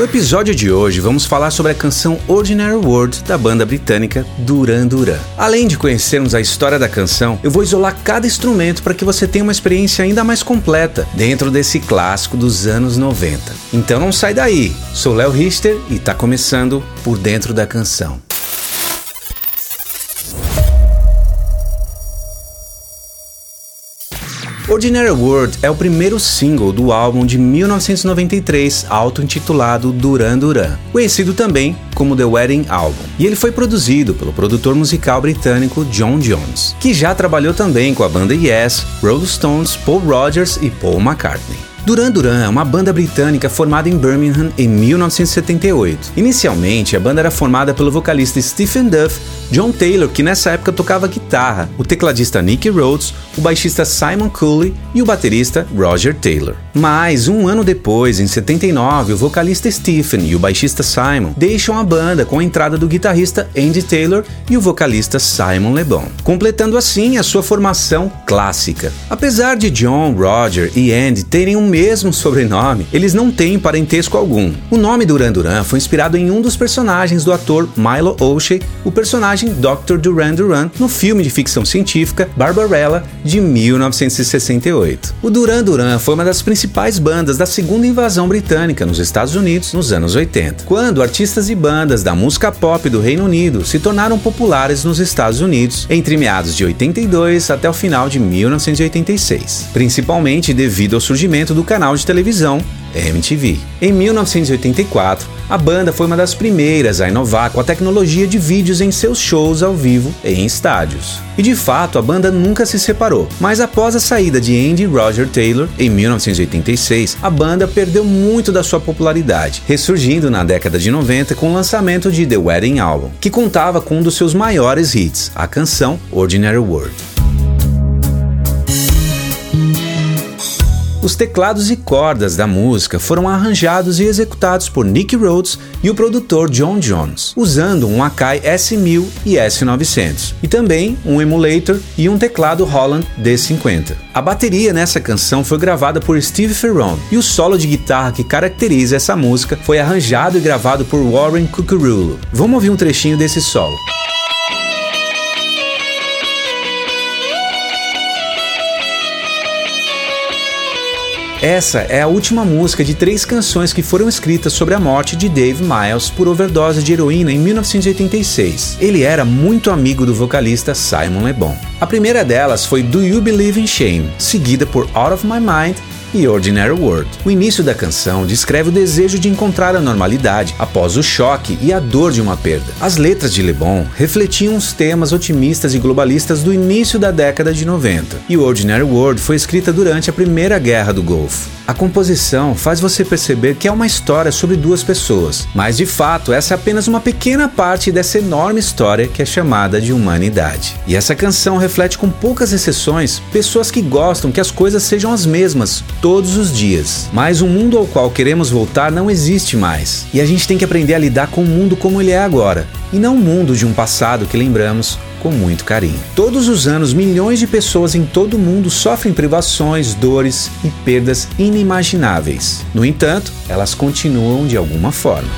No episódio de hoje vamos falar sobre a canção Ordinary World da banda britânica Duran Duran. Além de conhecermos a história da canção, eu vou isolar cada instrumento para que você tenha uma experiência ainda mais completa dentro desse clássico dos anos 90. Então não sai daí. Sou Léo Richter e está começando por dentro da canção. Ordinary World é o primeiro single do álbum de 1993, auto-intitulado Duran Duran, conhecido também como The Wedding Album. E ele foi produzido pelo produtor musical britânico John Jones, que já trabalhou também com a banda Yes, Rolling Stones, Paul Rogers e Paul McCartney. Duran Duran é uma banda britânica formada em Birmingham em 1978. Inicialmente, a banda era formada pelo vocalista Stephen Duff, John Taylor, que nessa época tocava guitarra, o tecladista Nick Rhodes, o baixista Simon Cooley e o baterista Roger Taylor. Mas, um ano depois, em 79, o vocalista Stephen e o baixista Simon deixam a banda com a entrada do guitarrista Andy Taylor e o vocalista Simon Le Bon, completando assim a sua formação clássica. Apesar de John, Roger e Andy terem um mesmo sobrenome, eles não têm parentesco algum. O nome Duran Duran foi inspirado em um dos personagens do ator Milo O'Shea, o personagem Dr. Duran Duran, no filme de ficção científica Barbarella de 1968. O Duran Duran foi uma das principais bandas da segunda invasão britânica nos Estados Unidos nos anos 80, quando artistas e bandas da música pop do Reino Unido se tornaram populares nos Estados Unidos entre meados de 82 até o final de 1986, principalmente devido ao surgimento do do canal de televisão MTV. Em 1984, a banda foi uma das primeiras a inovar com a tecnologia de vídeos em seus shows ao vivo e em estádios. E de fato, a banda nunca se separou, mas após a saída de Andy Roger Taylor em 1986, a banda perdeu muito da sua popularidade, ressurgindo na década de 90 com o lançamento de The Wedding Album, que contava com um dos seus maiores hits, a canção Ordinary World. Os teclados e cordas da música foram arranjados e executados por Nick Rhodes e o produtor John Jones, usando um Akai S1000 e S900, e também um emulator e um teclado Holland D50. A bateria nessa canção foi gravada por Steve Ferron e o solo de guitarra que caracteriza essa música foi arranjado e gravado por Warren Cucurulo. Vamos ouvir um trechinho desse solo. Essa é a última música de três canções que foram escritas sobre a morte de Dave Miles por overdose de heroína em 1986. Ele era muito amigo do vocalista Simon Le Bon. A primeira delas foi Do You Believe in Shame, seguida por Out of My Mind e Ordinary World. O início da canção descreve o desejo de encontrar a normalidade após o choque e a dor de uma perda. As letras de Le Bon refletiam os temas otimistas e globalistas do início da década de 90, e Ordinary World foi escrita durante a Primeira Guerra do Golfo. A composição faz você perceber que é uma história sobre duas pessoas, mas de fato essa é apenas uma pequena parte dessa enorme história que é chamada de humanidade. E essa canção reflete com poucas exceções pessoas que gostam que as coisas sejam as mesmas todos os dias. Mas o mundo ao qual queremos voltar não existe mais, e a gente tem que aprender a lidar com o mundo como ele é agora, e não o mundo de um passado que lembramos com muito carinho. Todos os anos, milhões de pessoas em todo o mundo sofrem privações, dores e perdas inimagináveis. No entanto, elas continuam de alguma forma.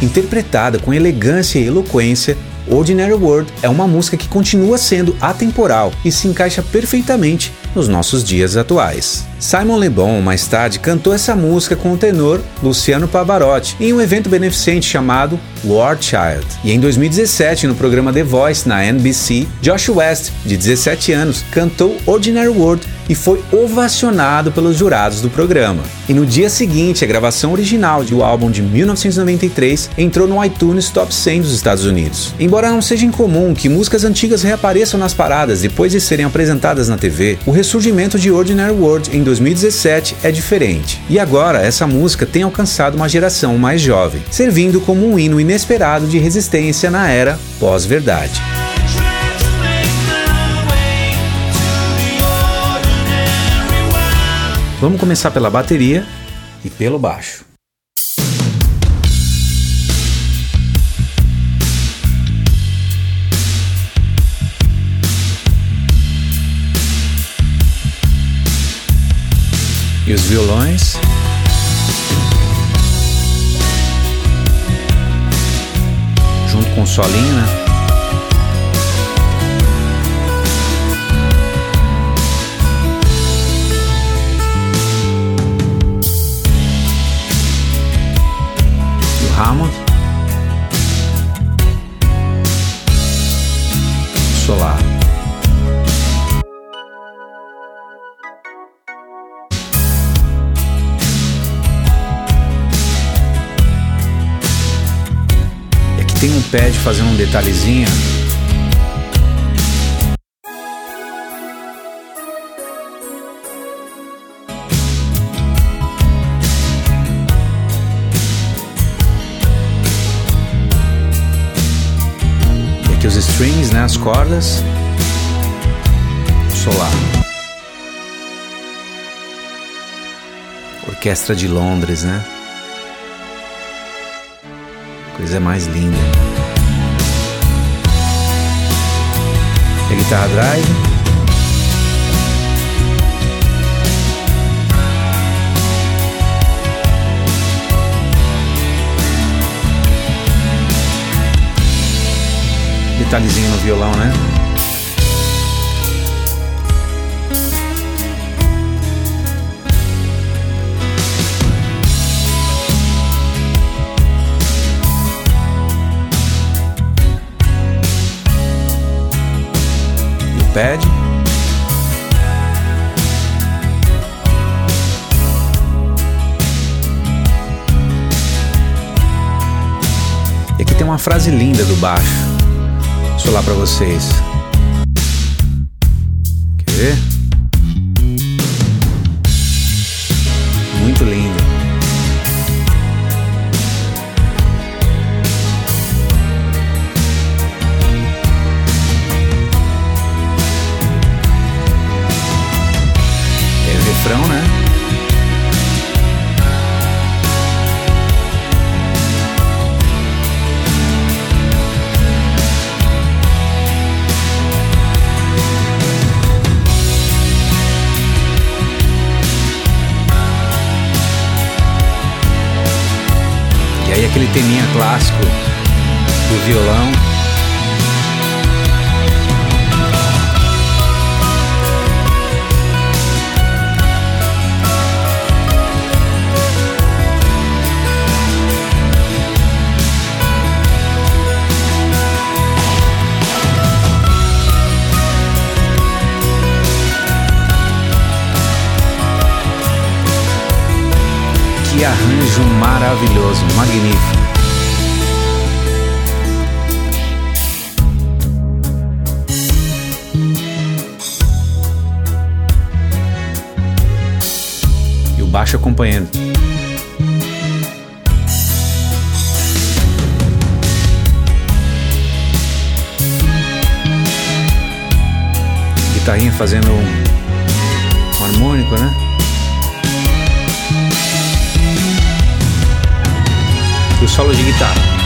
Interpretada com elegância e eloquência, Ordinary World é uma música que continua sendo atemporal e se encaixa perfeitamente nos nossos dias atuais. Simon Le Bon mais tarde cantou essa música com o tenor Luciano Pavarotti em um evento beneficente chamado War Child. E em 2017, no programa The Voice na NBC, Josh West, de 17 anos, cantou Ordinary World e foi ovacionado pelos jurados do programa. E no dia seguinte, a gravação original do álbum de 1993 entrou no iTunes Top 100 dos Estados Unidos. Embora não seja incomum que músicas antigas reapareçam nas paradas depois de serem apresentadas na TV, o ressurgimento de Ordinary World em 2017 é diferente. E agora essa música tem alcançado uma geração mais jovem, servindo como um hino inesperado de resistência na era pós-verdade. Vamos começar pela bateria e pelo baixo. E os violões. Junto com o solinho, né? Tem um pad fazendo um detalhezinho os strings, né, as cordas. Solar. Orquestra de Londres, né? Coisa mais linda. A guitarra drive. detalhezinho no violão, né? Pad. E aqui tem uma frase linda do baixo lá para vocês. Clássico do violão. Que arranjo maravilhoso, magnífico. Baixo acompanhando. Guitarrinha fazendo um, um harmônico, né? e o solo de guitarra.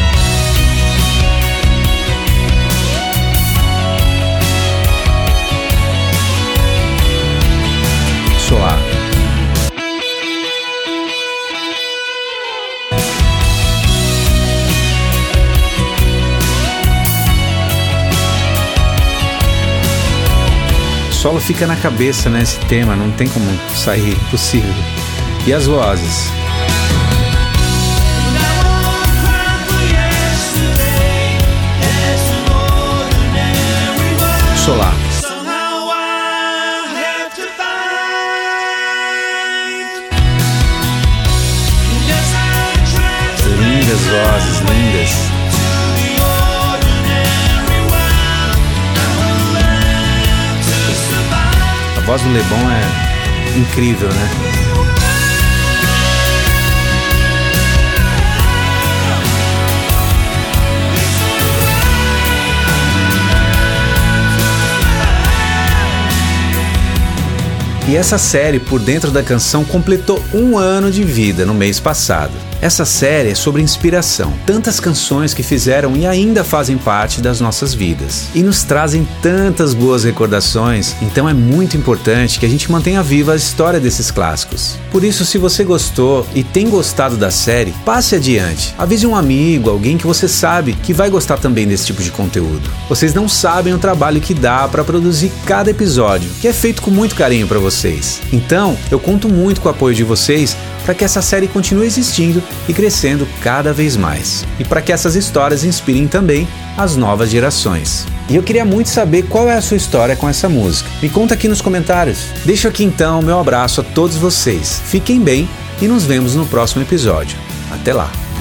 Solo fica na cabeça, né? Esse tema, não tem como sair, impossível. E as vozes? solar. Lindas vozes, lindas. Voz do Lebon é incrível, né? E essa série Por Dentro da Canção completou um ano de vida no mês passado. Essa série é sobre inspiração, tantas canções que fizeram e ainda fazem parte das nossas vidas e nos trazem tantas boas recordações, então é muito importante que a gente mantenha viva a história desses clássicos. Por isso, se você gostou e tem gostado da série, passe adiante. Avise um amigo, alguém que você sabe que vai gostar também desse tipo de conteúdo. Vocês não sabem o trabalho que dá para produzir cada episódio, que é feito com muito carinho para vocês. Então, eu conto muito com o apoio de vocês para que essa série continue existindo e crescendo cada vez mais. E para que essas histórias inspirem também as novas gerações. E eu queria muito saber qual é a sua história com essa música. Me conta aqui nos comentários. Deixo aqui então meu abraço a todos vocês. Fiquem bem e nos vemos no próximo episódio. Até lá!